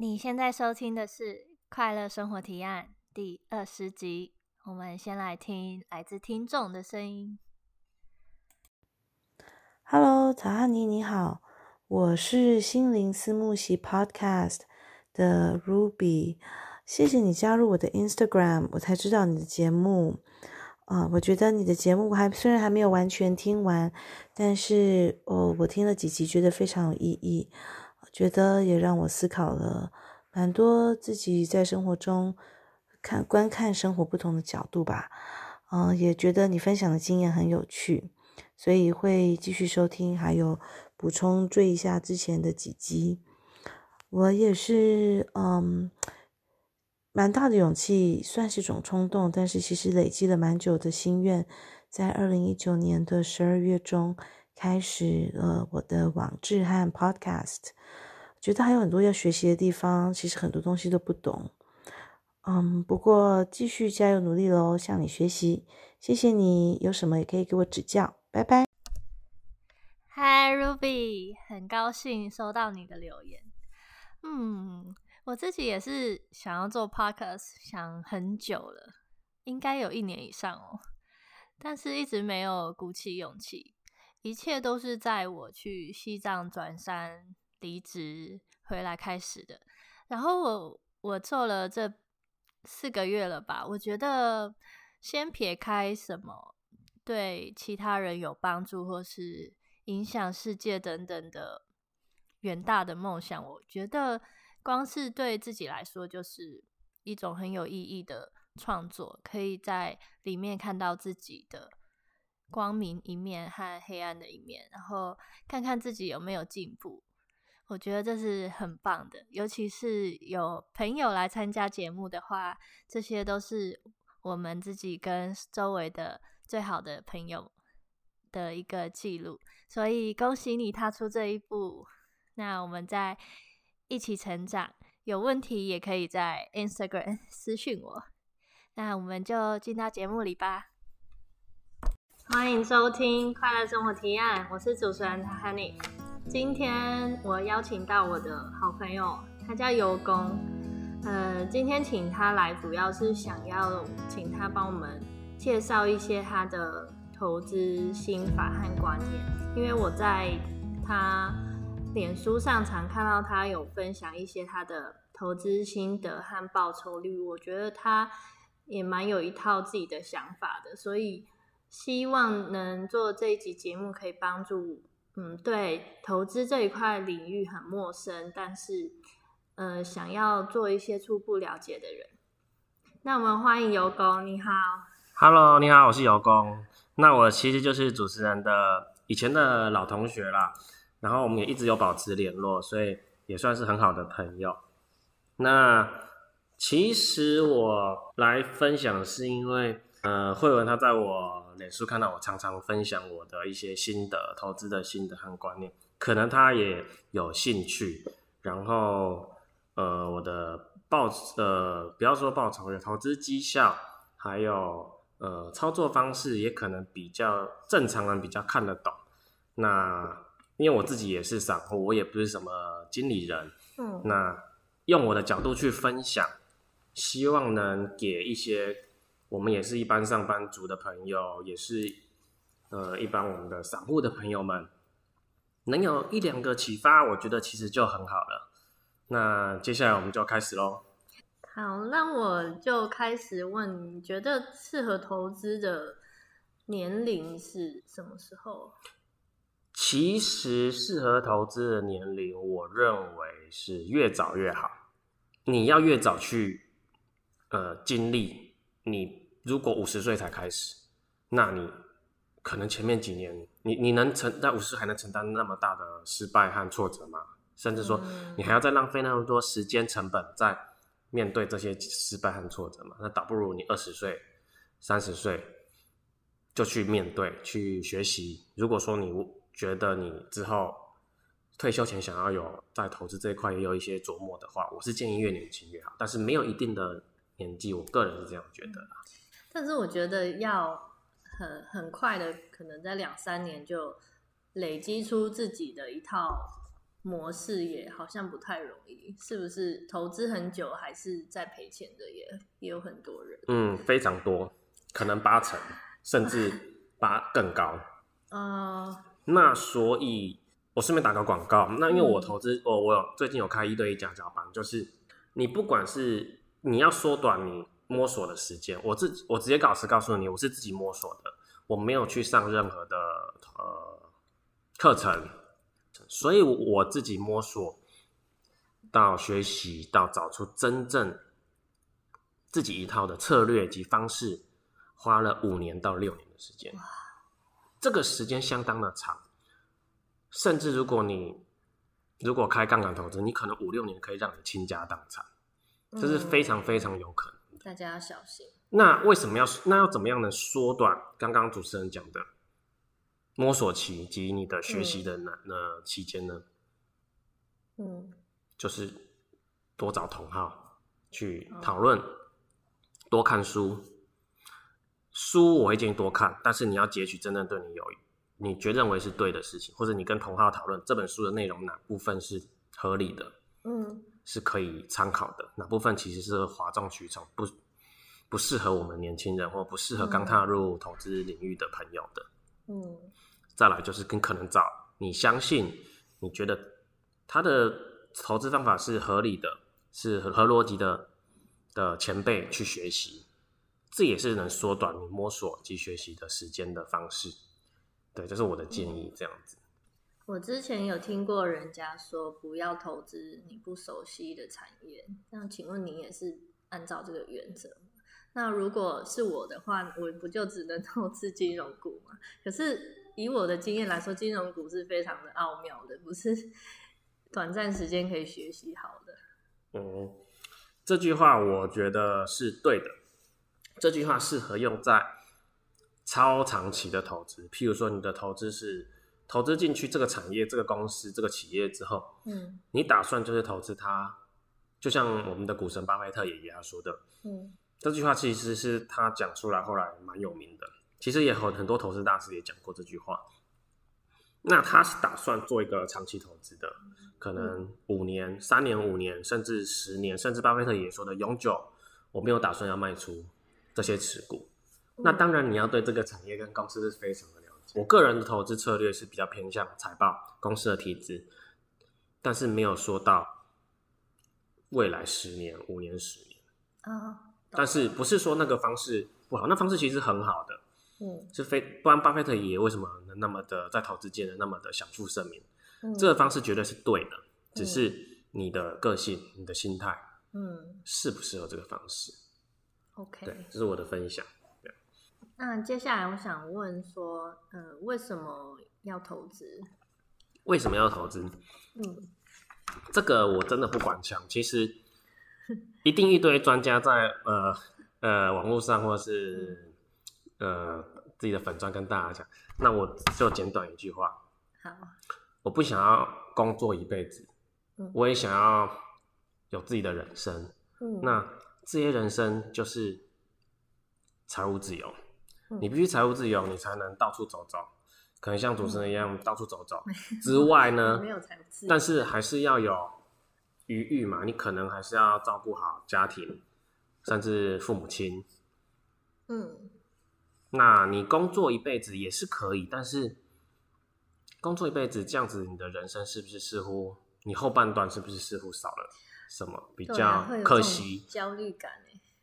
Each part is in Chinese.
你现在收听的是《快乐生活提案》第二十集。我们先来听来自听众的声音。Hello，曹汉妮，你好，我是心灵私慕系 Podcast 的 Ruby。谢谢你加入我的 Instagram，我才知道你的节目。啊、我觉得你的节目还虽然还没有完全听完，但是哦，我听了几集，觉得非常有意义。觉得也让我思考了蛮多自己在生活中看观看生活不同的角度吧，嗯、也觉得你分享的经验很有趣，所以会继续收听，还有补充追一下之前的几集。我也是，嗯，蛮大的勇气，算是种冲动，但是其实累积了蛮久的心愿，在二零一九年的十二月中。开始了我的网志和 podcast，觉得还有很多要学习的地方，其实很多东西都不懂，嗯，不过继续加油努力喽，向你学习，谢谢你，有什么也可以给我指教，拜拜。Hi Ruby，很高兴收到你的留言。嗯，我自己也是想要做 podcast，想很久了，应该有一年以上哦，但是一直没有鼓起勇气。一切都是在我去西藏转山离职回来开始的。然后我我做了这四个月了吧，我觉得先撇开什么对其他人有帮助或是影响世界等等的远大的梦想，我觉得光是对自己来说就是一种很有意义的创作，可以在里面看到自己的。光明一面和黑暗的一面，然后看看自己有没有进步，我觉得这是很棒的。尤其是有朋友来参加节目的话，这些都是我们自己跟周围的最好的朋友的一个记录。所以恭喜你踏出这一步，那我们再一起成长。有问题也可以在 Instagram 私讯我。那我们就进到节目里吧。欢迎收听《快乐生活提案》，我是主持人 Honey。今天我邀请到我的好朋友，他叫尤公。呃，今天请他来，主要是想要请他帮我们介绍一些他的投资心法和观念。因为我在他脸书上常看到他有分享一些他的投资心得和报酬率，我觉得他也蛮有一套自己的想法的，所以。希望能做这一集节目，可以帮助嗯，对投资这一块领域很陌生，但是呃想要做一些初步了解的人。那我们欢迎尤公，你好。Hello，你好，我是尤公。那我其实就是主持人的以前的老同学啦，然后我们也一直有保持联络，所以也算是很好的朋友。那其实我来分享是因为。呃，慧文他在我脸书看到我常常分享我的一些心得、投资的心得和观念，可能他也有兴趣。然后，呃，我的报呃，不要说报酬，有投资绩效，还有呃操作方式，也可能比较正常人比较看得懂。那因为我自己也是散户，我也不是什么经理人，嗯，那用我的角度去分享，希望能给一些。我们也是一般上班族的朋友，也是呃一般我们的散户的朋友们，能有一两个启发，我觉得其实就很好了。那接下来我们就开始喽。好，那我就开始问，你觉得适合投资的年龄是什么时候？其实适合投资的年龄，我认为是越早越好。你要越早去呃经历。你如果五十岁才开始，那你可能前面几年，你你能承在五十岁还能承担那么大的失败和挫折吗？甚至说，你还要再浪费那么多时间成本在面对这些失败和挫折吗？那倒不如你二十岁、三十岁就去面对、去学习。如果说你觉得你之后退休前想要有在投资这一块也有一些琢磨的话，我是建议越年轻越好，但是没有一定的。年纪，我个人是这样觉得啦。但是我觉得要很很快的，可能在两三年就累积出自己的一套模式也好像不太容易，是不是？投资很久还是在赔钱的也也有很多人。嗯，非常多，可能八成，甚至 八更高。呃，那所以，我顺便打个广告。那因为我投资，我、嗯、我有最近有开一对一家教班，就是你不管是你要缩短你摸索的时间，我自我直接老实告诉你，我是自己摸索的，我没有去上任何的呃课程。所以我自己摸索到学习到找出真正自己一套的策略及方式，花了五年到六年的时间。这个时间相当的长，甚至如果你如果开杠杆投资，你可能五六年可以让你倾家荡产，这是非常非常有可能的。大家要小心。那为什么要那要怎么样能缩短？刚刚主持人讲的。摸索期及你的学习的那那期间呢，嗯，就是多找同好去讨论，多看书。书我会建议多看，但是你要截取真正对你有，你觉认为是对的事情，或者你跟同好讨论这本书的内容哪部分是合理的，嗯，是可以参考的，哪部分其实是哗众取宠，不不适合我们年轻人或不适合刚踏入投资领域的朋友的，嗯。再来就是跟可能找你相信、你觉得他的投资方法是合理的、是合逻辑的的前辈去学习，这也是能缩短你摸索及学习的时间的方式。对，这是我的建议。这样子，我之前有听过人家说不要投资你不熟悉的产业，那请问你也是按照这个原则？那如果是我的话，我不就只能 投资金融股吗？可是。以我的经验来说，金融股是非常的奥妙的，不是短暂时间可以学习好的。嗯，这句话我觉得是对的。这句话适合用在超长期的投资，譬如说你的投资是投资进去这个产业、这个公司、这个企业之后，嗯，你打算就是投资它，就像我们的股神巴菲特爷爷他说的，嗯，这句话其实是他讲出来后来蛮有名的。其实也很很多投资大师也讲过这句话。那他是打算做一个长期投资的，可能五年、三年、五年，甚至十年，甚至巴菲特也说的永久。我没有打算要卖出这些持股。那当然你要对这个产业跟公司是非常的。我个人的投资策略是比较偏向财报、公司的体制，但是没有说到未来十年、五年、十年啊。但是不是说那个方式不好？那方式其实很好的。嗯，是非，不然巴菲特爷爷为什么能那么的在投资界能那么的享负盛名？嗯，这个方式绝对是对的，只是你的个性、你的心态，嗯，适不适合这个方式？OK，对，这是我的分享。对，那接下来我想问说，呃，为什么要投资？为什么要投资？嗯，这个我真的不管讲，其实一定一堆专家在呃呃网络上或是。呃，自己的粉专跟大家讲，那我就简短一句话。好，我不想要工作一辈子，嗯，我也想要有自己的人生。嗯，那这些人生就是财务自由。嗯，你必须财务自由，你才能到处走走，可能像主持人一样到处走走。嗯，之外呢，没有财务自由，但是还是要有余裕嘛，你可能还是要照顾好家庭，甚至父母亲。嗯。那你工作一辈子也是可以，但是工作一辈子这样子，你的人生是不是似乎你后半段是不是似乎少了什么？比较可惜，焦虑感。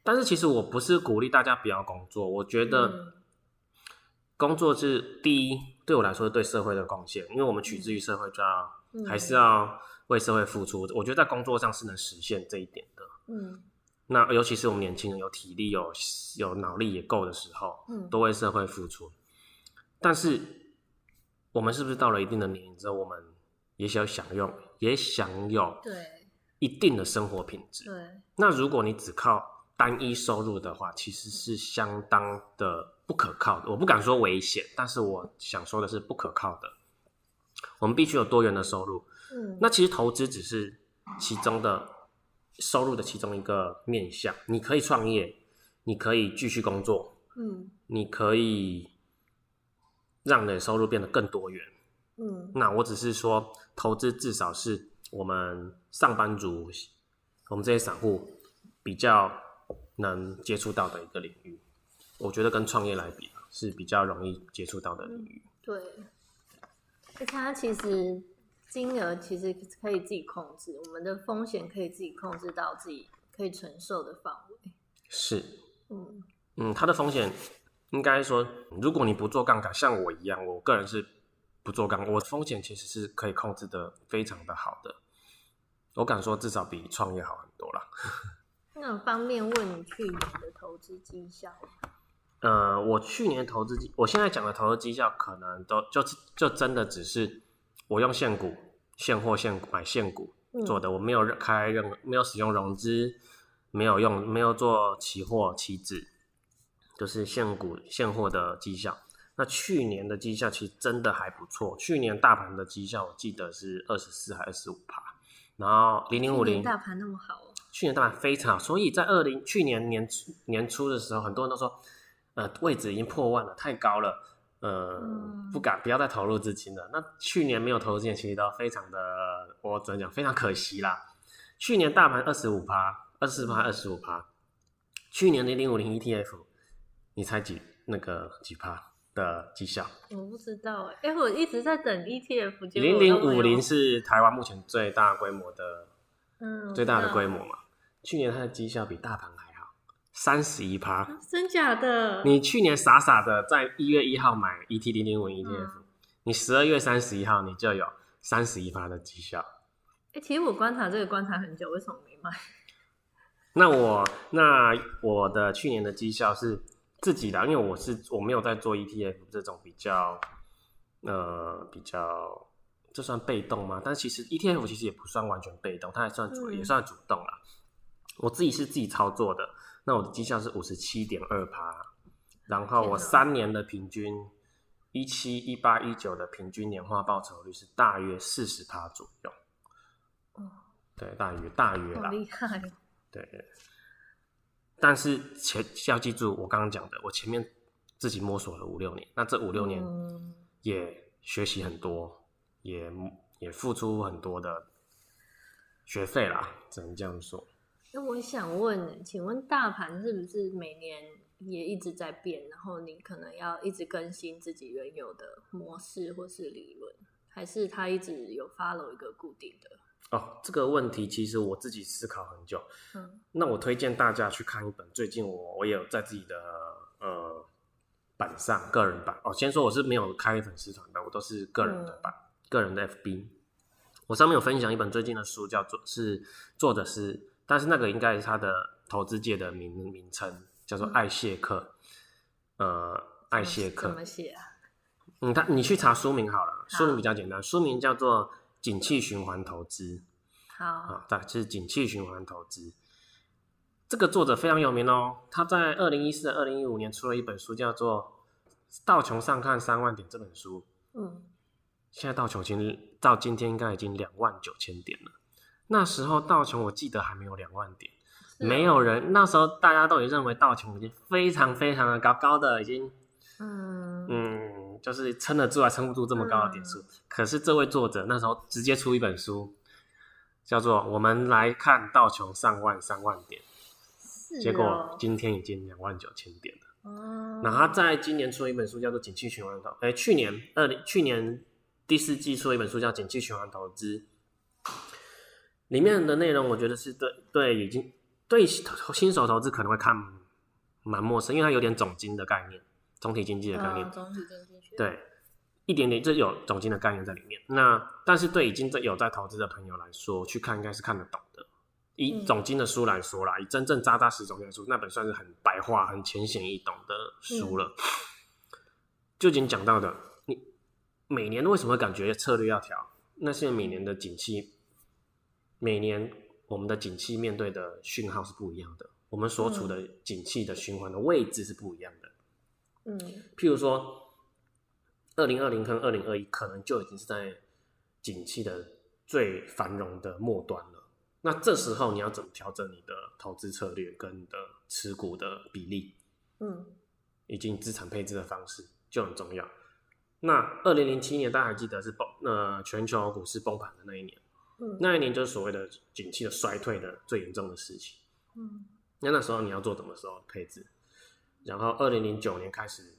但是其实我不是鼓励大家不要工作，我觉得工作是第一，对我来说是对社会的贡献，因为我们取之于社会，就要还是要为社会付出。我觉得在工作上是能实现这一点的。嗯。那尤其是我们年轻人有体力、有有脑力也够的时候，嗯，都为社会付出。但是，我们是不是到了一定的年龄之后，我们也想享用，也享有对一定的生活品质？对。那如果你只靠单一收入的话，其实是相当的不可靠的。我不敢说危险，但是我想说的是不可靠的。我们必须有多元的收入。嗯。那其实投资只是其中的。收入的其中一个面向，你可以创业，你可以继续工作，嗯，你可以让你的收入变得更多元，嗯。那我只是说，投资至少是我们上班族，我们这些散户比较能接触到的一个领域。我觉得跟创业来比是比较容易接触到的领域。嗯、对，而且它其实金额其实可以自己控制，我们的风险可以自己控制到自己可以承受的范围。是，嗯嗯，它的风险应该说，如果你不做杠杆，像我一样，我个人是不做杠杆，我风险其实是可以控制的非常的好的。我敢说，至少比创业好很多啦。那方便问你去年的投资绩效？呃，我去年投资绩，我现在讲的投资绩效，可能都就就真的只是我用现股、现货、现股买现股做的，嗯、我没有开任何，没有使用融资，没有用，没有做期货、期指，就是现股、现货的绩效。那去年的绩效其实真的还不错，去年大盘的绩效我记得是二十四还是二十五趴，然后零零五零大盘那么好，去年大盘非常好，所以在二零去年年初年初的时候，很多人都说。呃，位置已经破万了，太高了，呃，嗯、不敢，不要再投入资金了。那去年没有投入资金，其实都非常的，我只能讲非常可惜啦。去年大盘二十五趴，二十趴，二十五趴。去年零零五零 ETF，你猜几那个几趴的绩效？我不知道哎，哎，我一直在等 ETF。零零五零是台湾目前最大规模的，嗯，最大的规模嘛。去年它的绩效比大盘还好。三十一趴，真假的？你去年傻傻的在一月一号买 ET 零零五 ETF，嗯、你十二月三十一号你就有三十一趴的绩效。哎、欸，其实我观察这个观察很久，为什么没买？那我那我的去年的绩效是自己的，因为我是我没有在做 ETF 这种比较呃比较，这算被动吗？但其实 ETF 其实也不算完全被动，它还算主、嗯、也算主动啦。我自己是自己操作的。那我的绩效是五十七点二趴，然后我三年的平均一七一八一九的平均年化报酬率是大约四十趴左右。哦，对，大约大约啦。厉害。对。但是前要记住我刚刚讲的，我前面自己摸索了五六年，那这五六年也学习很多，也也付出很多的学费啦，只能这样说。那我想问，请问大盘是不是每年也一直在变？然后你可能要一直更新自己原有的模式或是理论，还是它一直有 follow 一个固定的？哦，这个问题其实我自己思考很久。嗯，那我推荐大家去看一本，最近我我也有在自己的呃版上个人版哦。先说我是没有开粉丝团的，我都是个人的版，嗯、个人的 FB。我上面有分享一本最近的书，叫做是作者是。但是那个应该是他的投资界的名名称，叫做艾谢克。嗯、呃，艾谢克怎么写啊？嗯，他你去查书名好了，好书名比较简单，书名叫做《景气循环投资》。好啊，对，就是景气循环投资。这个作者非常有名哦，他在二零一四、二零一五年出了一本书，叫做《道琼上看三万点》这本书。嗯，现在道琼今日到今天应该已经两万九千点了。那时候道琼我记得还没有两万点，啊、没有人那时候大家都已经认为道琼已经非常非常的高，高的已经，嗯嗯，就是撑得住还撑不住这么高的点数。嗯、可是这位作者那时候直接出一本书，叫做《我们来看道琼上万三万点》，哦、结果今天已经两万九千点了。哦，那他在今年出了一本书叫做《景气循环投》，哎，去年二零去年第四季出了一本书叫《景气循环投资》。里面的内容，我觉得是对对已经对新手投资可能会看蛮陌生，因为它有点总经的概念，总体经济的概念。总体经济对，一点点就有总经的概念在里面。那但是对已经有在投资的朋友来说，去看应该是看得懂的。以总经的书来说啦，以真正扎扎实实总经的书，那本算是很白话、很浅显易懂的书了。嗯、就已经讲到的，你每年为什么感觉策略要调？那是每年的景气。每年我们的景气面对的讯号是不一样的，我们所处的景气的循环的位置是不一样的。嗯，譬如说，二零二零跟二零二一可能就已经是在景气的最繁荣的末端了。那这时候你要怎么调整你的投资策略跟你的持股的比例？嗯，以及资产配置的方式就很重要。那二零零七年大家还记得是崩呃全球股市崩盘的那一年，嗯，那一年就是所谓的景气的衰退的最严重的时期。嗯，那那时候你要做什么时候配置？然后二零零九年开始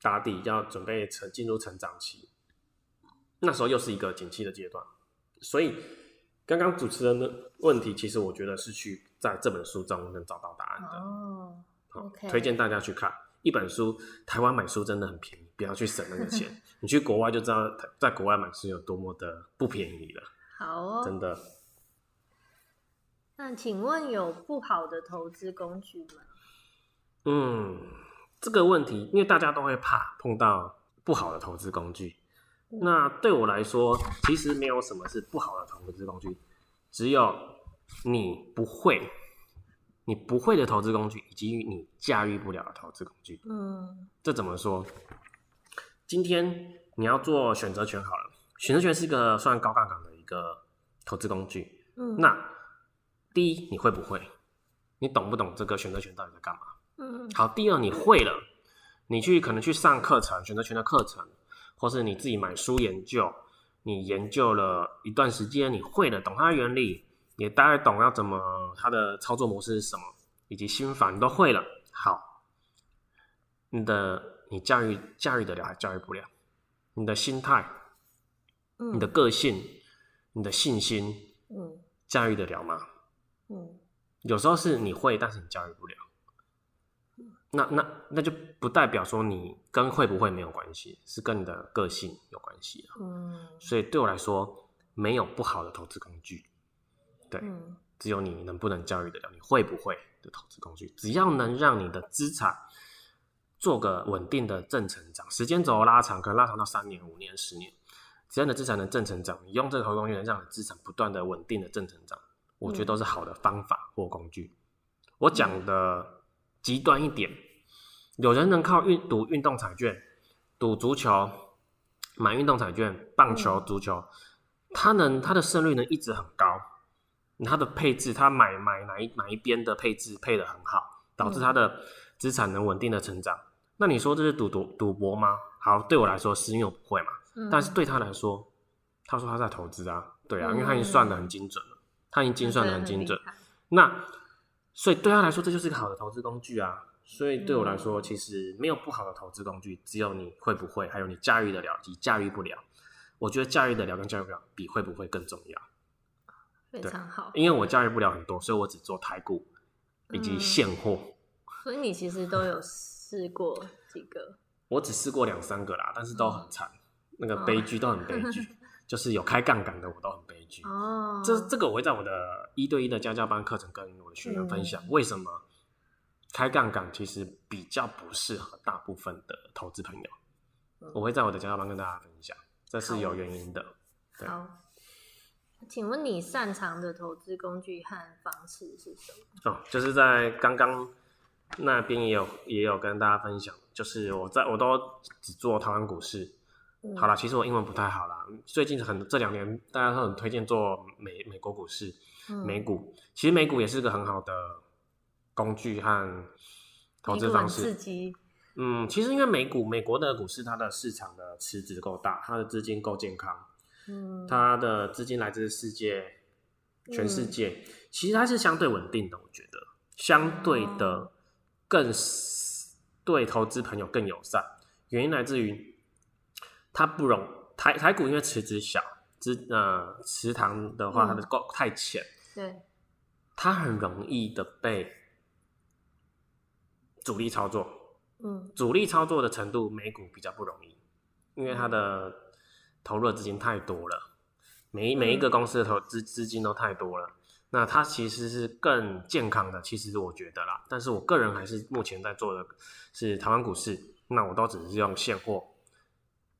打底，要准备成进入成长期，那时候又是一个景气的阶段。所以刚刚主持人的问题，其实我觉得是去在这本书中能找到答案的。哦，OK，推荐大家去看。一本书，台湾买书真的很便宜，不要去省那个钱。你去国外就知道，在国外买书有多么的不便宜了。好哦，真的。那请问有不好的投资工具吗？嗯，这个问题，因为大家都会怕碰到不好的投资工具。嗯。那对我来说，其实没有什么是不好的投资工具，只有你不会。你不会的投资工具，以及你驾驭不了的投资工具。嗯，这怎么说？今天你要做选择权好了，选择权是一个算高杠杆的一个投资工具。嗯，那第一，你会不会？你懂不懂这个选择权到底在干嘛？嗯，好。第二，你会了，你去可能去上课程，选择权的课程，或是你自己买书研究，你研究了一段时间，你会了，懂它的原理。也大概懂要怎么，它的操作模式是什么，以及心法你都会了。好，你的你驾驭驾驭得了还驾驭不了？你的心态，嗯，你的个性，你的信心，嗯，驾驭得了吗？嗯，有时候是你会，但是你驾驭不了。那那那就不代表说你跟会不会没有关系，是跟你的个性有关系。嗯，所以对我来说，没有不好的投资工具。对，嗯，只有你能不能教育得了，你会不会的投资工具，只要能让你的资产做个稳定的正成长，时间轴拉长，可能拉长到三年、五年、十年，只要你的资产能正成长，你用这个投资工具能让你的资产不断的稳定的正成长，我觉得都是好的方法或工具。嗯、我讲的极端一点，有人能靠运赌运动彩券、赌足球、买运动彩券、棒球、足球，他能他的胜率能一直很高。他的配置，他买买哪一哪一边的配置配得很好，导致他的资产能稳定的成长。嗯、那你说这是赌赌赌博吗？好，对我来说是因为我不会嘛。嗯、但是对他来说，他说他在投资啊，对啊，嗯、因为他已经算的很精准了，他已经精算的很精准。那所以对他来说，这就是一个好的投资工具啊。所以对我来说，其实没有不好的投资工具，只有你会不会，还有你驾驭得了以及驾驭不了。我觉得驾驭得了跟驾驭不了比会不会更重要。非常好，因为我驾驭不了很多，所以我只做台股以及现货。嗯，所以你其实都有试过几个？我只试过两三个啦，但是都很惨，嗯、那个悲剧都很悲剧，哦、就是有开杠杆的我都很悲剧。哦，这这个我会在我的一对一的家教班课程跟我的学员分享，嗯、为什么开杠杆其实比较不适合大部分的投资朋友。嗯、我会在我的家教班跟大家分享，这是有原因的。对。好请问你擅长的投资工具和方式是什么？哦，就是在刚刚那边也有也有跟大家分享，就是我在我都只做台湾股市。嗯、好啦，其实我英文不太好啦。最近很这两年大家都很推荐做美美国股市，嗯、美股其实美股也是个很好的工具和投资方式。刺激。嗯，其实因为美股美国的股市它的市场的池子够大，它的资金够健康。嗯，他的资金来自世界，全世界，嗯、其实它是相对稳定的，我觉得相对的更对投资朋友更友善。原因来自于它不容台台股，因为池子小，池呃池塘的话，它的够太浅，对，它很容易的被主力操作。嗯，主力操作的程度，美股比较不容易，因为它的。投入的资金太多了，每一每一个公司的投资资金都太多了，嗯、那它其实是更健康的。其实我觉得啦，但是我个人还是目前在做的是台湾股市，那我都只是用现货，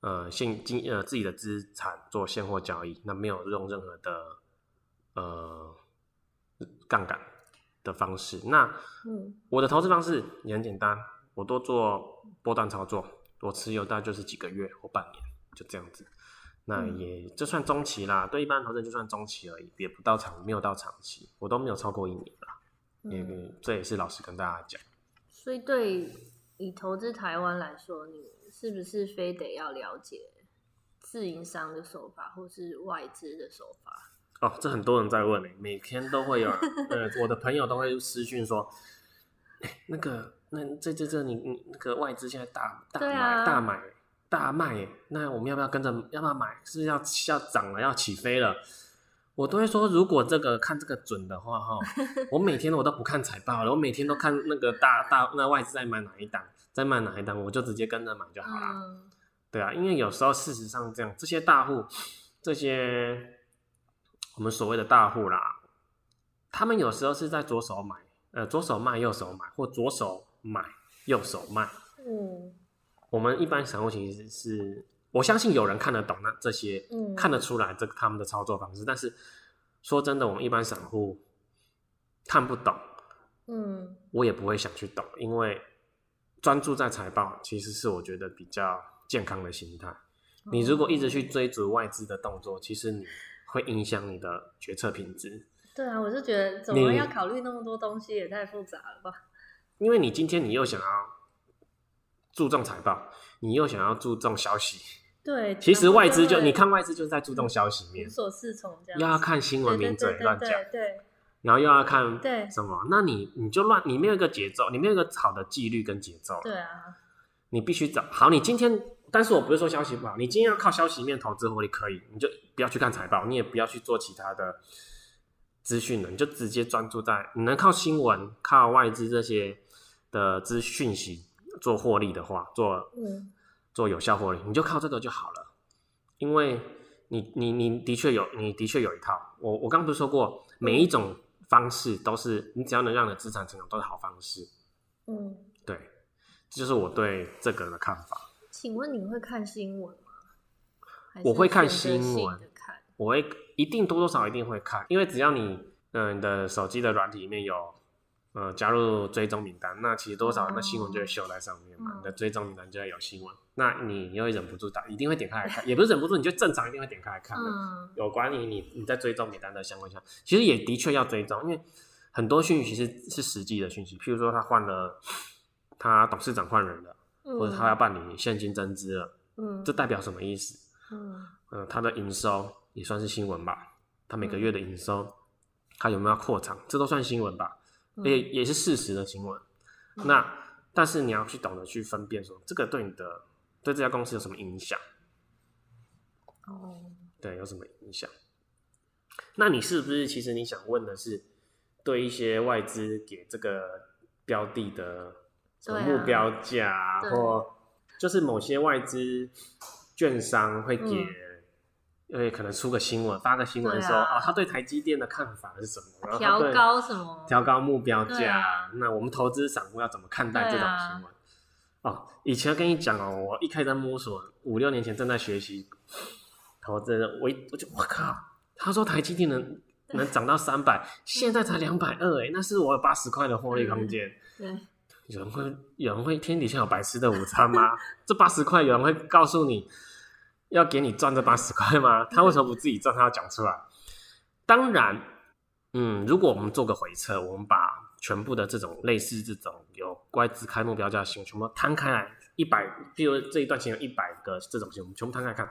呃现金呃自己的资产做现货交易，那没有用任何的呃杠杆的方式。那嗯，我的投资方式也很简单，我都做波段操作，我持有大概就是几个月或半年，就这样子。那也就算中期啦，对一般投资人就算中期而已，也不到长，没有到长期，我都没有超过一年啦。也、嗯、这也是老实跟大家讲。所以对以投资台湾来说，你是不是非得要了解自营商的手法，或是外资的手法？哦，这很多人在问，每天都会有，呃，我的朋友都会私讯说，欸、那个，那这这这你你那个外资现在大大买、啊、大买大卖，那我们要不要跟着？要不要买？是，是要要涨了，要起飞了？我都会说，如果这个看这个准的话，哈，我每天我都不看财报了，我每天都看那个大大那外资在买哪一档，在卖哪一档，我就直接跟着买就好了。嗯、对啊，因为有时候事实上这样，这些大户，这些我们所谓的大户啦，他们有时候是在左手买，呃，左手卖右手买，或左手买右手卖。嗯，我们一般散户其实是。我相信有人看得懂那这些，嗯，看得出来这个他们的操作方式。但是说真的，我们一般散户看不懂，嗯，我也不会想去懂，因为专注在财报其实是我觉得比较健康的心态。你如果一直去追逐外资的动作，其实你会影响你的决策品质。对啊，我就觉得怎么要考虑那么多东西，也太复杂了吧？因为你今天你又想要注重财报，你又想要注重消息。对，其实外资就你看外资就是在注重消息面，无所适从这样，又要看新闻名嘴乱讲，对，然后又要看对什么，那你你就乱，你没有一个节奏，你没有一个好的纪律跟节奏，对啊，你必须找好。你今天，但是我不是说消息不好，你今天要靠消息面投资获利可以，你就不要去看财报，你也不要去做其他的资讯了，你就直接专注在你能靠新闻、靠外资这些的资讯息做获利的话，做嗯。做有效获利，你就靠这个就好了，因为你你你的确有，你的确有一套。我我刚刚不是说过，每一种方式都是你只要能让你的资产成长都是好方式。嗯，对，这就是我对这个的看法。请问你会看新闻吗？我会看新闻，我会一定多多少少一定会看，因为只要你嗯、呃、你的手机的软体里面有。呃，加入追踪名单，那其实多少那新闻就会秀在上面嘛。Oh. 你的追踪名单就会有新闻，那你又会忍不住打，一定会点开来看，也不是忍不住，你就正常一定会点开来看的。Oh. 有关于你你在追踪名单的相关项，其实也的确要追踪，因为很多讯息是是实际的讯息，譬如说他换了，他董事长换人了，oh. 或者他要办理现金增资了，嗯，oh. 这代表什么意思？嗯、oh. 呃，他的营收也算是新闻吧？他每个月的营收，oh. 他有没有要扩厂？这都算新闻吧？也也是事实的新闻，嗯、那但是你要去懂得去分辨，说这个对你的对这家公司有什么影响？哦，对，有什么影响？那你是不是其实你想问的是，对一些外资给这个标的的目标价，啊、或就是某些外资券商会给、嗯？因为可能出个新闻，发个新闻说啊、哦，他对台积电的看法是什么？调高什么？调高目标价。啊、那我们投资散户要怎么看待这种新闻？啊、哦，以前跟你讲哦，我一开始在摸索，五六年前正在学习投资，我一我就我靠，他说台积电能能涨到三百，现在才两百二，哎，那是我有八十块的获利空间。对，有人会有人会天底下有白吃的午餐吗？这八十块有人会告诉你？要给你赚这八十块吗？他为什么不自己赚？他要讲出来。当然，嗯，如果我们做个回测，我们把全部的这种类似这种有外资开目标价的新闻全部摊开来，一百，比如这一段时间有一百个这种新闻，我们全部摊开来看，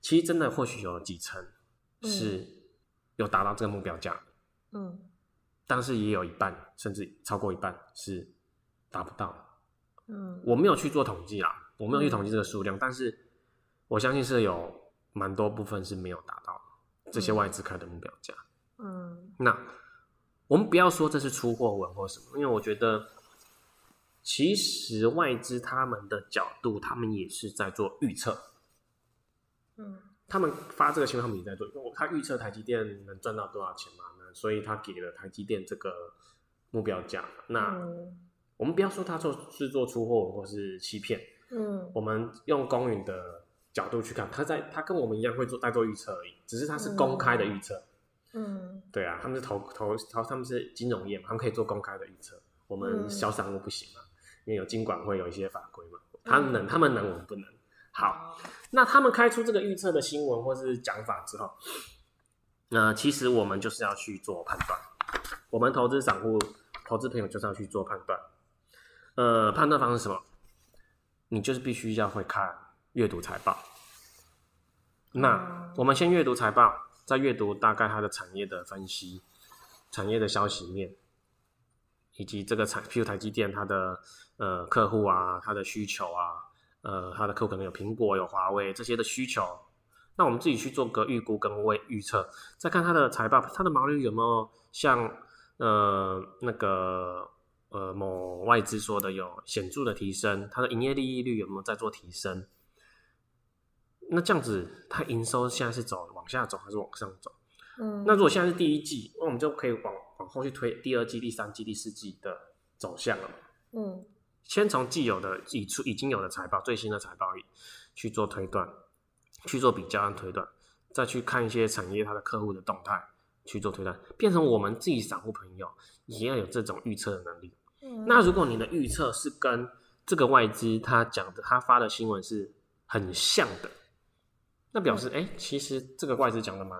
其实真的或许有几成是有达到这个目标价，嗯，但是也有一半甚至超过一半是达不到，嗯，我没有去做统计啦，我没有去统计这个数量，嗯、但是。我相信是有蛮多部分是没有达到这些外资开的目标价。嗯，那我们不要说这是出货文或什么，因为我觉得其实外资他们的角度，他们也是在做预测。嗯，他们发这个新闻，他们也在做，他预测台积电能赚到多少钱嘛？那所以他给了台积电这个目标价。那我们不要说他做是做出货文或是欺骗。嗯，我们用公允的。角度去看，他在他跟我们一样会做在做预测而已，只是他是公开的预测。嗯，对啊，他们是投投投，他们是金融业嘛，他们可以做公开的预测。我们小散户不行嘛，因为有金管会有一些法规嘛，他们能，他们能，我们不能。好，那他们开出这个预测的新闻或是讲法之后，那其实我们就是要去做判断。我们投资散户、投资朋友就是要去做判断。呃，判断方式是什么？你就是必须要会看阅读财报。那我们先阅读财报，再阅读大概它的产业的分析、产业的消息面，以及这个产，譬如台积电它的呃客户啊，它的需求啊，呃，它的客户可能有苹果、有华为这些的需求。那我们自己去做个预估跟未预测，再看它的财报，它的毛利率有没有像呃那个。呃，某外资说的有显著的提升，它的营业利益率有没有在做提升？那这样子，它营收现在是走往下走还是往上走？嗯，那如果现在是第一季，那我们就可以往往后去推第二季、第三季、第四季的走向了。嗯，先从既有的已出已经有的财报、最新的财报去做推断，去做比较和推断，再去看一些产业它的客户的动态去做推断，变成我们自己散户朋友也要有这种预测的能力。嗯那如果你的预测是跟这个外资他讲的、他发的新闻是很像的，那表示哎、欸，其实这个外资讲的蛮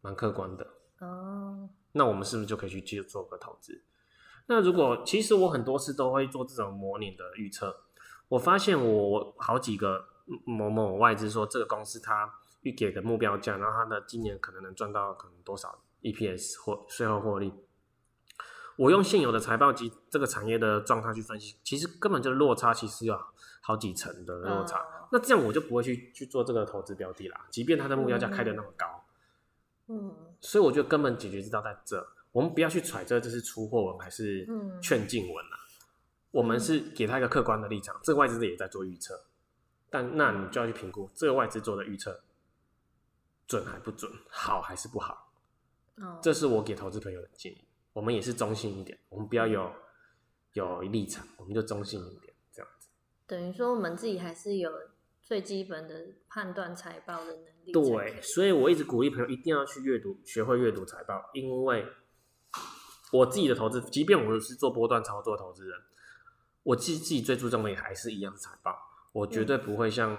蛮客观的哦。那我们是不是就可以去继续做个投资？那如果其实我很多次都会做这种模拟的预测，我发现我好几个某某外资说这个公司它预给的目标价，然后它的今年可能能赚到可能多少 EPS 或税后获利。我用现有的财报及这个产业的状态去分析，其实根本就落差，其实有好几层的落差。Uh, 那这样我就不会去去做这个投资标的啦，即便它的目标价开的那么高。嗯，所以我觉得根本解决之道在这，我们不要去揣测这是出货文还是劝进文啦。我们是给他一个客观的立场，这个外资也在做预测，但那你就要去评估这个外资做的预测准还不准，好还是不好。这是我给投资朋友的建议。我们也是中性一点，我们不要有有立场，我们就中性一点。等于说，我们自己还是有最基本的判断财报的能力。对，所以我一直鼓励朋友一定要去阅读，学会阅读财报，因为我自己的投资，即便我是做波段操作的投资人，我自己自己最注重的也还是一样是财报。我绝对不会像，嗯、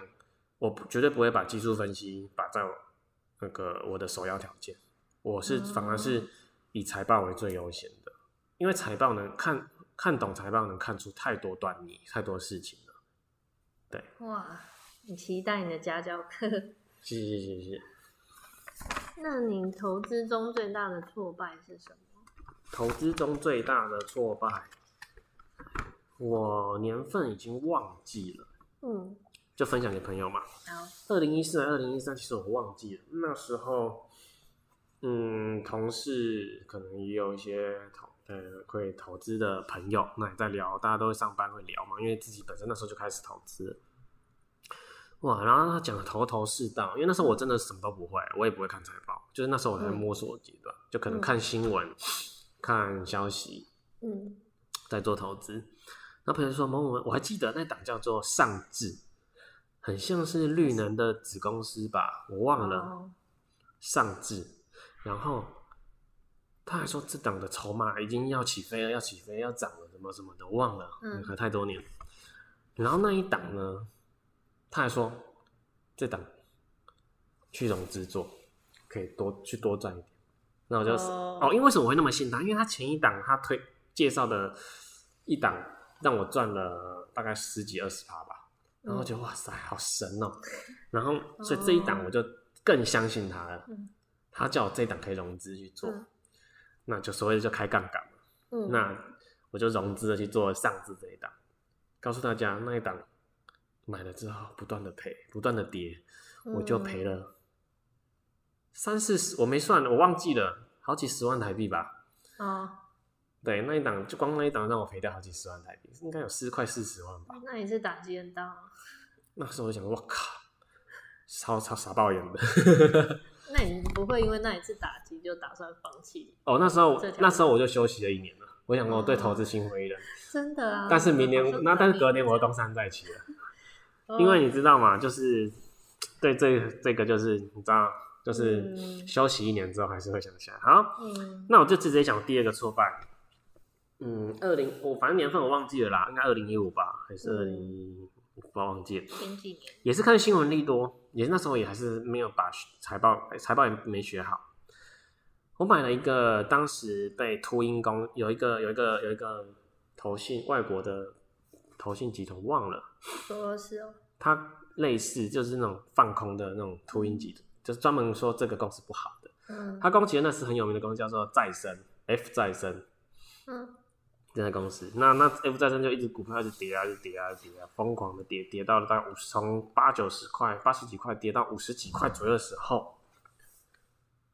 我绝对不会把技术分析摆在那个我的首要条件，我是反而是。以财报为最优先的，因为财报能看看懂财报，能看出太多端倪，太多事情了。对，哇，你期待你的家教课？谢谢谢谢。那你投资中最大的挫败是什么？投资中最大的挫败，我年份已经忘记了。嗯，就分享给朋友嘛。好，二零一四还二零一三，其实我忘记了那时候。嗯，同事可能也有一些投呃会投资的朋友，那也在聊，大家都会上班会聊嘛，因为自己本身那时候就开始投资，哇，然后他讲的头头是道，因为那时候我真的什么都不会，我也不会看财报，就是那时候我在摸索阶段，嗯、就可能看新闻、嗯、看消息，嗯，在做投资。那朋友说某某，我还记得那档叫做上智，很像是绿能的子公司吧，我忘了，哦、上智。然后他还说，这档的筹码已经要起飞了，要起飞，要涨了，什么什么的，我忘了，嗯，可太多年。然后那一档呢，他还说这档去融资做，可以多去多赚一点。那我就哦，哦，因为为什么我会那么信他？因为他前一档他推介绍的一档让我赚了大概十几二十趴吧，然后我觉得哇塞，好神哦。然后所以这一档我就更相信他了。嗯他叫我这档可以融资去做，嗯、那就所谓的就开杠杆嘛。嗯、那我就融资的去做上智这一档，告诉大家那一档买了之后不断的赔，不断的跌，嗯、我就赔了三四十，我没算，我忘记了，好几十万台币吧。啊、哦，对，那一档就光那一档让我赔掉好几十万台币，应该有四快四十万吧。那也是打击很大。那时候我想，我靠，超超傻爆眼的。那你不会因为那一次打击就打算放弃？哦，那时候那时候我就休息了一年了。我想说我对投资心灰意冷。真的啊！但是明年那但是隔年我又东山再起了，因为你知道吗？就是对这这个就是你知道，就是休息一年之后还是会想起来。好，那我就直接讲第二个挫败。嗯，二零我反正年份我忘记了啦，应该二零一五吧，还是二零一？不要忘记了，前几年也是看新闻利多，也那时候也还是没有把财报财报也没学好。我买了一个，当时被秃鹰公有一个有一个有一个投信外国的投信集团忘了，俄罗斯哦，它类似就是那种放空的那种秃鹰集团，就是专门说这个公司不好的。嗯，它攻击的那是很有名的公司，叫做再生 F 再生。嗯。这家公司，那那 F 再生就一直股票一直跌啊，一直跌啊，跌啊，疯狂的跌，跌到了大概五十，从八九十块、八十几块跌到五十几块左右的时候，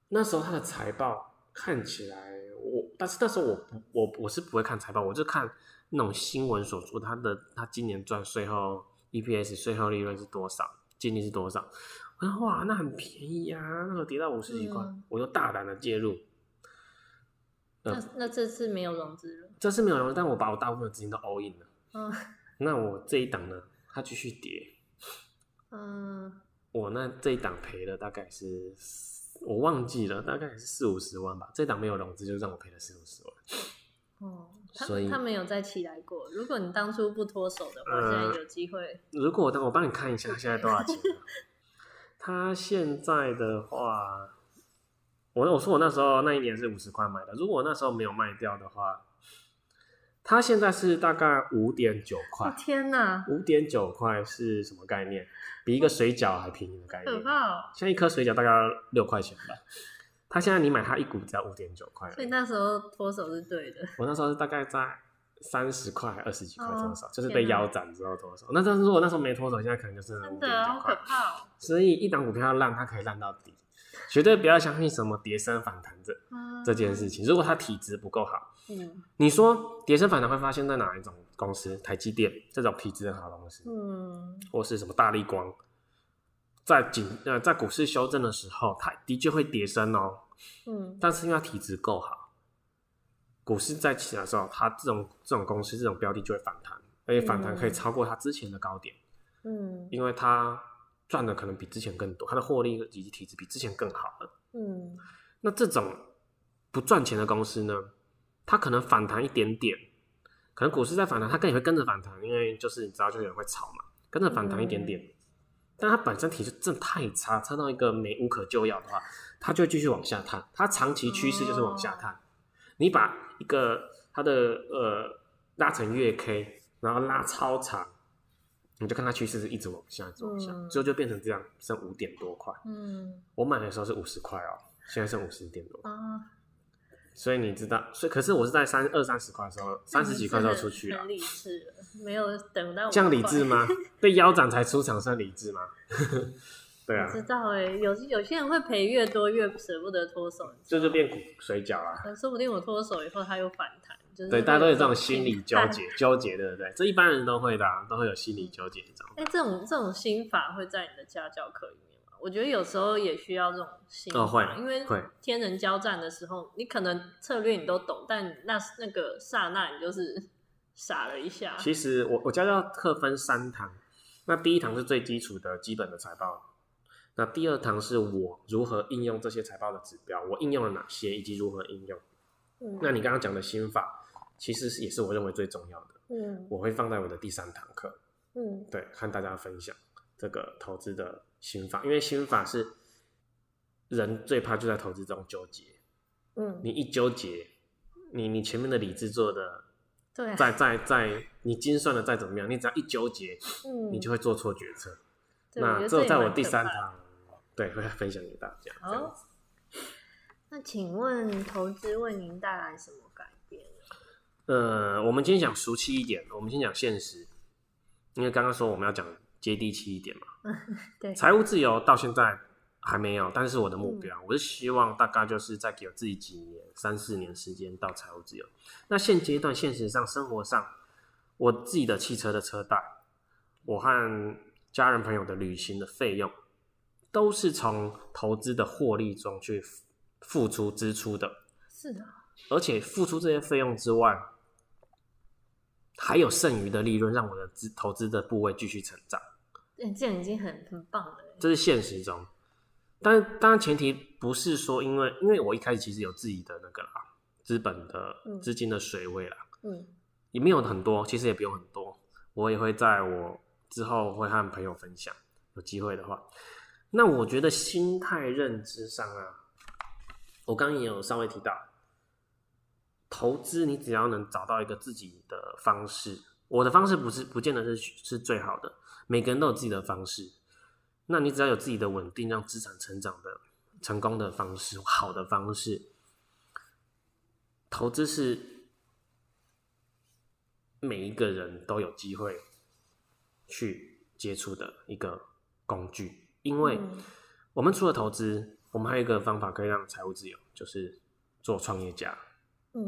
那时候它的财报看起来，我但是那时候我不我我是不会看财报，我就看那种新闻所说它的它今年赚税后 EPS 税后利润是多少，净利是多少，我说哇，那很便宜啊，那时候跌到五十几块，嗯、我就大胆的介入。那那这次没有融资了，这次没有融资，但我把我大部分的资金都 all in 了。嗯，那我这一档呢，它继续跌。嗯，我那这一档赔了大概是，我忘记了，大概是四五十万吧。这档没有融资，就让我赔了四五十万。哦，所以他没有再起来过。如果你当初不脱手的话，呃、现在有机会。如果我等我帮你看一下，现在多少钱？他现在的话。我我说我那时候那一年是五十块买的，如果我那时候没有卖掉的话，它现在是大概五点九块。天哪！五点九块是什么概念？比一个水饺还便宜的概念。可怕哦！像一颗水饺大概六块钱吧。它现在你买它一股只要五点九块。所以那时候脱手是对的。我那时候是大概在三十块、二十几块脱手，哦、就是被腰斩之后脱手。那但是如果那时候没脱手，现在可能就是五点九块。真的好可怕哦！所以一档股票要烂，它可以烂到底。绝对不要相信什么跌升反弹这、嗯、这件事情。如果它体质不够好，嗯，你说跌升反弹会发生在哪一种公司？台积电这种体质很好的公司，嗯，或是什么大立光，在景呃在股市修正的时候，它的确会跌升哦，嗯，但是因为它体质够好，股市在起来的时候，它这种这种公司这种标的就会反弹，而且反弹可以超过它之前的高点，嗯，因为它。赚的可能比之前更多，它的获利以及体质比之前更好了。嗯，那这种不赚钱的公司呢，它可能反弹一点点，可能股市在反弹，它更也会跟着反弹，因为就是你知道，就有人会炒嘛，跟着反弹一点点。嗯、但它本身体质真的太差，差到一个没无可救药的话，它就会继续往下探，它长期趋势就是往下探。哦、你把一个它的呃拉成月 K，然后拉超长。你就看它趋势是一直往下，一直往下，最后、嗯、就变成这样，剩五点多块。嗯，我买的时候是五十块哦，现在剩五十点多。啊，所以你知道，所以可是我是在三二三十块的时候，三十几块的时候出去了。很理智，没有等到。这样理智吗？被腰斩才出场算理智吗？对啊。知道哎、欸，有有些人会赔越多越舍不得脱手，这就变水饺啊。说不定我脱手以后它又反弹。对，大家都有这种心理纠结，纠结对不对？这一般人都会的，都会有心理纠结这种。哎，这种这种心法会在你的家教课里面吗？我觉得有时候也需要这种心法，哦、会因为天人交战的时候，你可能策略你都懂，但那那个刹那你就是傻了一下。其实我我家教课分三堂，那第一堂是最基础的基本的财报，那第二堂是我如何应用这些财报的指标，我应用了哪些，以及如何应用。嗯、那你刚刚讲的心法。其实是也是我认为最重要的，嗯，我会放在我的第三堂课，嗯，对，和大家分享这个投资的心法，因为心法是人最怕就在投资中纠结，嗯，你一纠结，你你前面的理智做的，对，再再再你精算的再怎么样，你只要一纠结，嗯，你就会做错决策。对。那这在我第三堂，对，会分享给大家。好，那请问投资为您带来什么？呃，我们今天讲俗气一点，我们先讲现实，因为刚刚说我们要讲接地气一点嘛。对，财务自由到现在还没有，但是我的目标，嗯、我是希望大概就是再给我自己几年，三四年时间到财务自由。那现阶段现实上生活上，我自己的汽车的车贷，我和家人朋友的旅行的费用，都是从投资的获利中去付出支出的。是的，而且付出这些费用之外。还有剩余的利润，让我的资投资的部位继续成长。这样已经很很棒了。这是现实中，但当然前提不是说，因为因为我一开始其实有自己的那个啦，资本的资金的水位啦，嗯，也没有很多，其实也不用很多。我也会在我之后会和朋友分享，有机会的话。那我觉得心态认知上啊，我刚刚也有稍微提到。投资，你只要能找到一个自己的方式，我的方式不是不见得是是最好的，每个人都有自己的方式。那你只要有自己的稳定让资产成长的成功的方式，好的方式，投资是每一个人都有机会去接触的一个工具，因为我们除了投资，我们还有一个方法可以让财务自由，就是做创业家，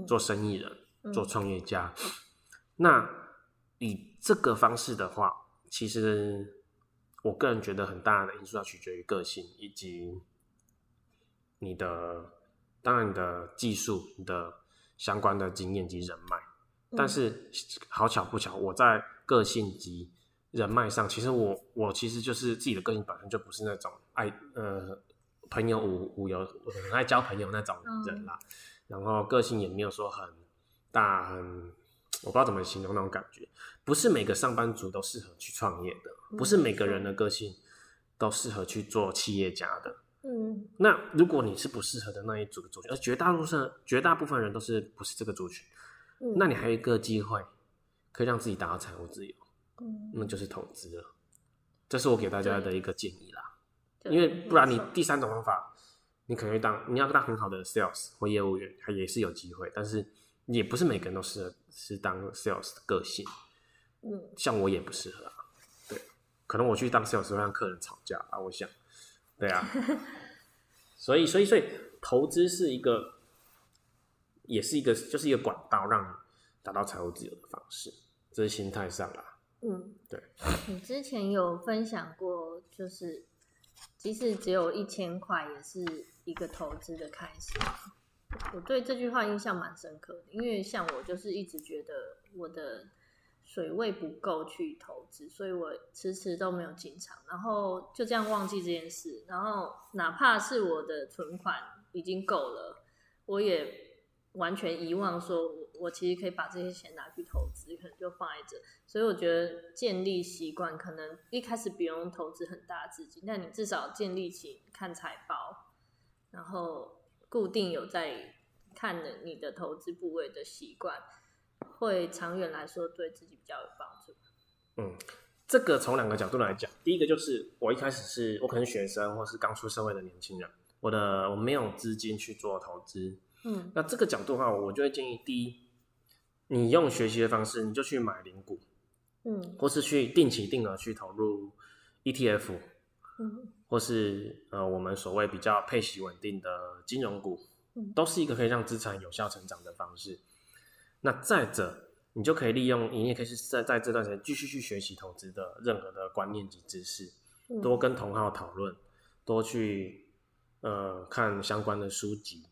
做生意人，做创业家。那以这个方式的话，其实我个人觉得很大的因素要取决于个性以及你的，当然你的技术、你的相关的经验及人脉。但是好巧不巧，我在个性及人脉上，其实我我其实就是自己的个性本身就不是那种爱呃朋友无无有很爱交朋友那种人啦，然后个性也没有说很大很。我不知道怎么形容那种感觉，不是每个上班族都适合去创业的，不是每个人的个性都适合去做企业家的。嗯，那如果你是不适合的那一组的族群，而绝大多数绝大部分人都是不是这个族群，嗯，那你还有一个机会可以让自己达到财务自由，嗯，那就是投资了。这是我给大家的一个建议啦，因为不然你第三种方法，你可能会当你要当很好的 sales 或业务员，他也是有机会，但是。也不是每个人都适合是当 sales 的个性，嗯，像我也不适合啊，对，可能我去当 sales 会让客人吵架啊，我想，对啊，所以所以所以投资是一个，也是一个就是一个管道，让你达到财务自由的方式，这是心态上啦，嗯，对。你之前有分享过，就是即使只有一千块，也是一个投资的开始。我对这句话印象蛮深刻的，因为像我就是一直觉得我的水位不够去投资，所以我迟迟都没有进场，然后就这样忘记这件事。然后哪怕是我的存款已经够了，我也完全遗忘说我我其实可以把这些钱拿去投资，可能就放在这。所以我觉得建立习惯，可能一开始不用投资很大资金，但你至少建立起看财报，然后。固定有在看的你的投资部位的习惯，会长远来说对自己比较有帮助。嗯，这个从两个角度来讲，第一个就是我一开始是我可能学生或是刚出社会的年轻人，我的我没有资金去做投资。嗯，那这个角度的话，我就会建议，第一，你用学习的方式，你就去买零股，嗯，或是去定期定额去投入 ETF。嗯，或是呃，我们所谓比较配息稳定的金融股，都是一个可以让资产有效成长的方式。那再者，你就可以利用，你也可以是在在这段时间继续去学习投资的任何的观念及知识，多跟同好讨论，多去呃看相关的书籍，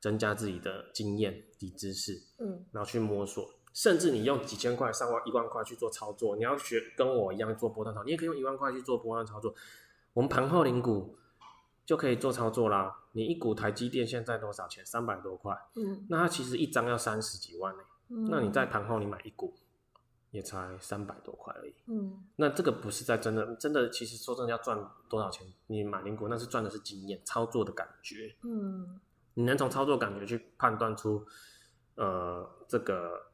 增加自己的经验及知识，嗯，然后去摸索。甚至你用几千块、上万、一万块去做操作，你要学跟我一样做波段操作，你也可以用一万块去做波段操作。我们盘后零股就可以做操作啦。你一股台积电现在多少钱？三百多块。嗯，那它其实一张要三十几万呢。嗯，那你在盘后你买一股也才三百多块而已。嗯，那这个不是在真的，真的其实说真的要赚多少钱？你买零股那是赚的是经验、操作的感觉。嗯，你能从操作感觉去判断出，呃，这个。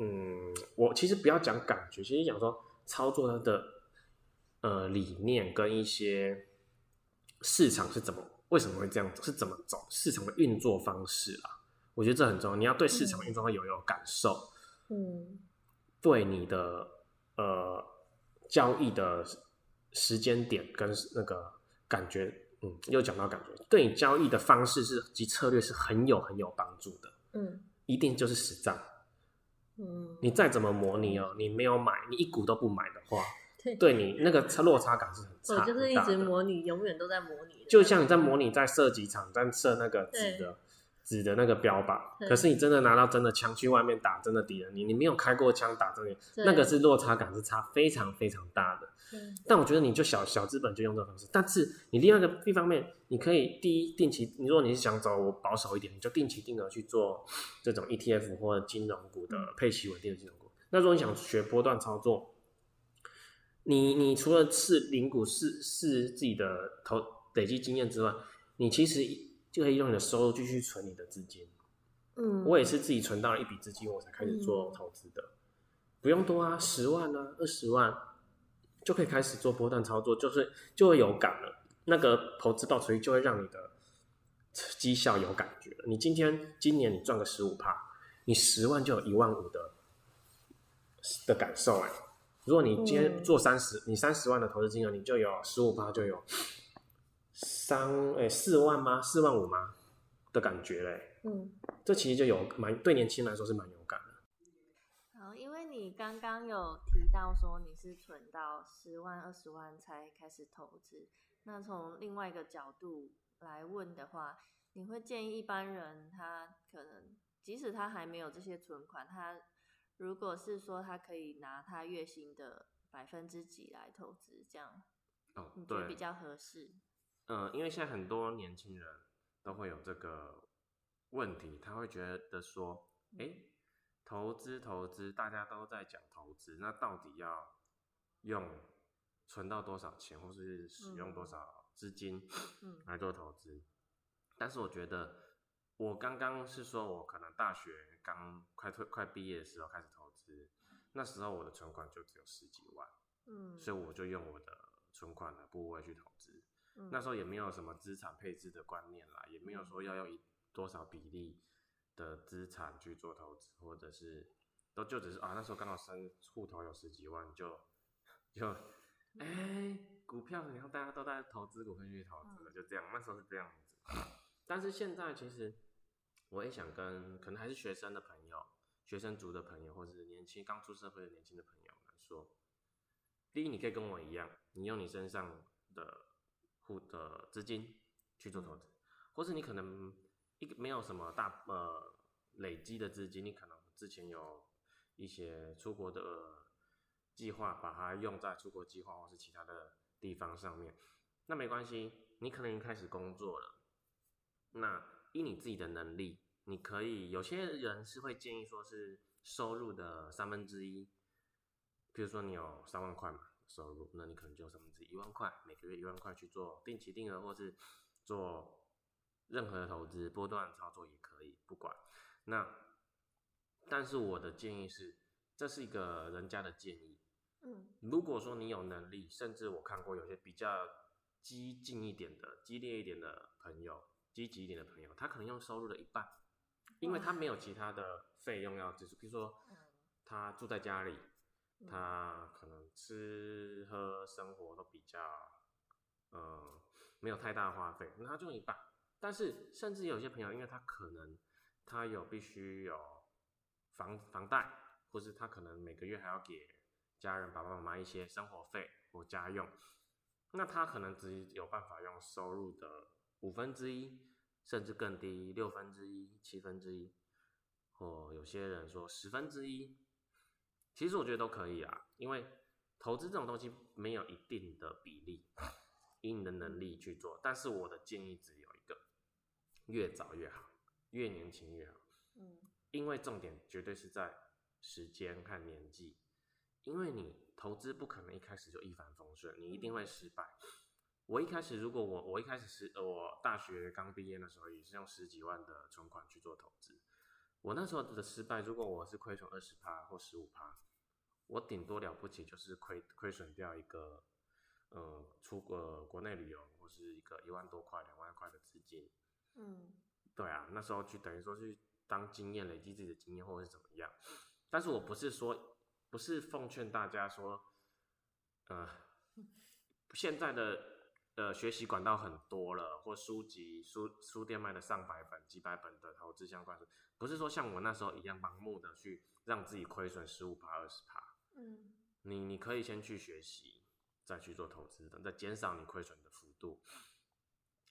嗯，我其实不要讲感觉，其实讲说操作它的呃理念跟一些市场是怎么为什么会这样走，是怎么走市场的运作方式啦。我觉得这很重要，你要对市场运作有有感受，嗯，对你的呃交易的时间点跟那个感觉，嗯，又讲到感觉，对你交易的方式是及策略是很有很有帮助的，嗯，一定就是实战。嗯，你再怎么模拟哦，你没有买，你一股都不买的话，对，对你那个差落差感是很差。我就是一直模拟，永远都在模拟。就像你在模拟在射击场，在射那个纸的纸的那个标靶，可是你真的拿到真的枪去外面打真的敌人，你你没有开过枪打真的，那个是落差感是差非常非常大的。但我觉得你就小小资本就用这个方式，但是你另外一个一方面，你可以第一定期，你如果你是想走保守一点，你就定期定额去做这种 ETF 或者金融股的配息稳定的金融股。那如果你想学波段操作，你你除了试零股试试自己的投累积经验之外，你其实就可以用你的收入继续存你的资金。嗯，我也是自己存到了一笔资金，我才开始做投资的，嗯、不用多啊，十万啊，二十万就可以开始做波段操作，就是就会有感了，那个投资报酬率就会让你的绩效有感觉了。你今天今年你赚个十五趴，你十万就有一万五的的感受哎。如果你今天做三十、嗯，你三十万的投资金额，你就有十五趴就有三哎四万吗？四万五吗？的感觉嘞。嗯，这其实就有蛮对年轻人来说是蛮有感的。好，因为你刚刚有提到说你是存到十万、二十万才开始投资，那从另外一个角度来问的话，你会建议一般人他可能即使他还没有这些存款，他如果是说他可以拿他月薪的百分之几来投资，这样哦，你觉得比较合适？嗯，因为现在很多年轻人都会有这个。问题，他会觉得说，哎，投资投资，大家都在讲投资，那到底要用存到多少钱，或是使用多少资金来做投资？但是我觉得，我刚刚是说我可能大学刚快退快毕业的时候开始投资，那时候我的存款就只有十几万，嗯，所以我就用我的存款的部位去投资，那时候也没有什么资产配置的观念啦，也没有说要用一。多少比例的资产去做投资，或者是都就只是啊，那时候刚好生户头有十几万，就就哎、欸，股票，然后大家都在投资股份去投资了，就这样，那时候是这样子。但是现在其实我也想跟可能还是学生的朋友、学生族的朋友，或者是年轻刚出社会的年轻的朋友来说，第一，你可以跟我一样，你用你身上的户的资金去做投资，或是你可能。一个没有什么大呃累积的资金，你可能之前有一些出国的计划，把它用在出国计划或是其他的地方上面，那没关系，你可能已经开始工作了。那以你自己的能力，你可以有些人是会建议说是收入的三分之一，比如说你有三万块嘛收入，那你可能就三分之一一万块，每个月一万块去做定期定额或是做。任何的投资波段操作也可以，不管。那，但是我的建议是，这是一个人家的建议。嗯，如果说你有能力，甚至我看过有些比较激进一点的、激烈一点的朋友，积极一点的朋友，他可能用收入的一半，因为他没有其他的费用要支出，比如说他住在家里，他可能吃喝生活都比较，呃，没有太大的花费，那他就用一半。但是，甚至有些朋友，因为他可能他有必须有房房贷，或是他可能每个月还要给家人爸爸妈妈一些生活费或家用，那他可能只有办法用收入的五分之一，甚至更低，六分之一、七分之一，或有些人说十分之一。其实我觉得都可以啊，因为投资这种东西没有一定的比例，以你的能力去做。但是我的建议只有一个。越早越好，越年轻越好。嗯，因为重点绝对是在时间和年纪，因为你投资不可能一开始就一帆风顺，你一定会失败。我一开始如果我我一开始是我大学刚毕业的时候，也是用十几万的存款去做投资，我那时候的失败，如果我是亏损二十趴或十五趴，我顶多了不起就是亏亏损掉一个，呃，出国国内旅游或是一个一万多块两万块的资金。嗯，对啊，那时候去等于说去当经验，累积自己的经验，或者是怎么样。但是我不是说，不是奉劝大家说，呃，现在的呃学习管道很多了，或书籍书书店卖的上百本、几百本的投资相关书，不是说像我那时候一样盲目的去让自己亏损十五趴、二十趴。嗯，你你可以先去学习，再去做投资等，再减少你亏损的幅度，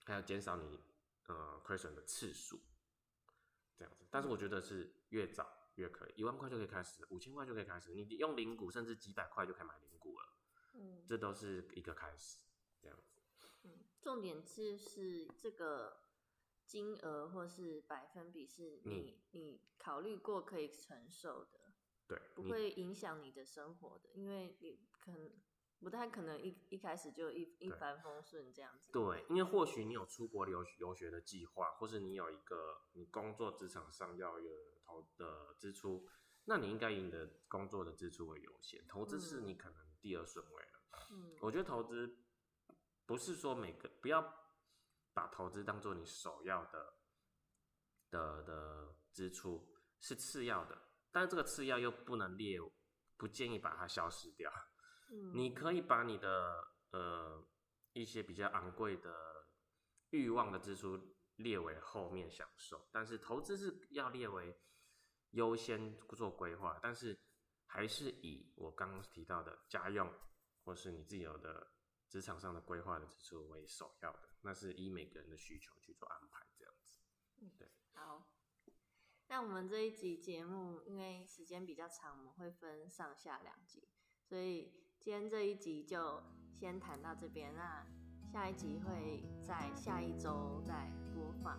还有减少你。呃，亏损的次数，这样子，但是我觉得是越早越可以，一万块就可以开始，五千块就可以开始，你用零股甚至几百块就可以买零股了，嗯，这都是一个开始，这样子。嗯，重点是是这个金额或是百分比是你、嗯、你考虑过可以承受的，对，不会影响你的生活的，因为你可能不太可能一一开始就一一帆风顺这样子。对，因为或许你有出国留留学的计划，或是你有一个你工作职场上要有投的支出，那你应该以你的工作的支出为优先，投资是你可能第二顺位了。嗯，我觉得投资不是说每个不要把投资当做你首要的的的支出，是次要的，但是这个次要又不能列，不建议把它消失掉。你可以把你的呃一些比较昂贵的欲望的支出列为后面享受，但是投资是要列为优先做规划，但是还是以我刚刚提到的家用或是你自己有的职场上的规划的支出为首要的，那是以每个人的需求去做安排，这样子。嗯，对。好，那我们这一集节目因为时间比较长，我们会分上下两集，所以。今天这一集就先谈到这边，那下一集会在下一周再播放。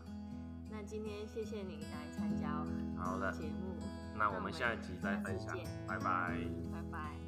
那今天谢谢你来参加好的节目，那我们下一集再分享，拜拜，拜拜。